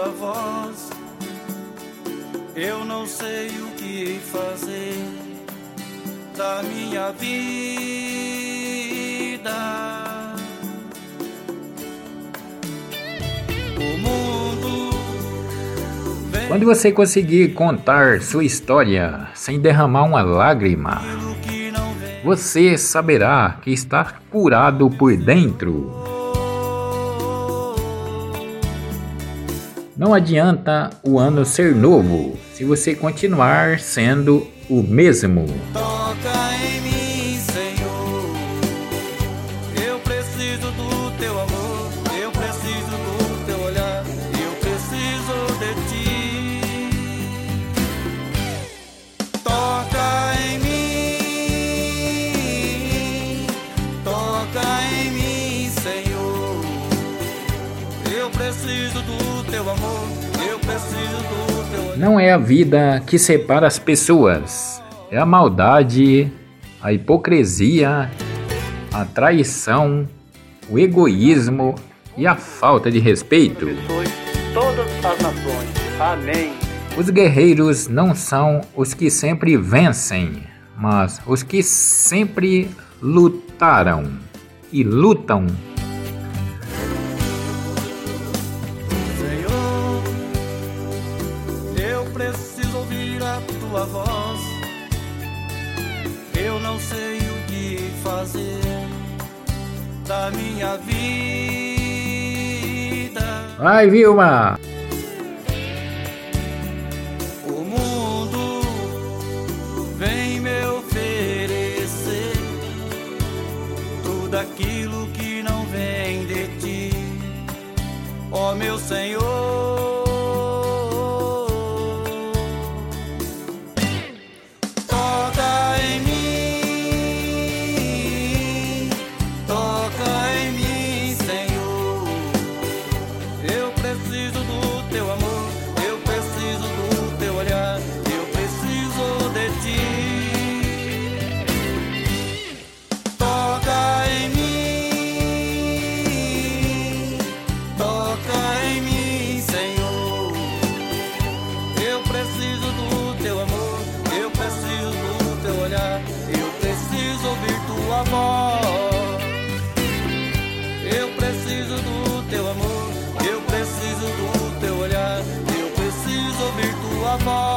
tua voz. Eu não sei o que fazer da minha vida. O mundo. Quando você conseguir contar sua história sem derramar uma lágrima, você saberá que está curado por dentro. Não adianta o ano ser novo se você continuar sendo o mesmo. Toca em mim, Senhor. Eu preciso do teu amor. Preciso do teu amor. Eu preciso do teu olhar. Não é a vida que separa as pessoas, é a maldade, a hipocrisia, a traição, o egoísmo e a falta de respeito. Os guerreiros não são os que sempre vencem, mas os que sempre lutaram e lutam. Ouvir a tua voz. Eu não sei o que fazer da minha vida. Vai, Vilma! O mundo vem me oferecer tudo aquilo que não vem de ti, ó meu Senhor. Preciso do teu amor, eu preciso do teu olhar, eu preciso ouvir tua voz. Eu preciso do teu amor, eu preciso do teu olhar, eu preciso ouvir tua voz.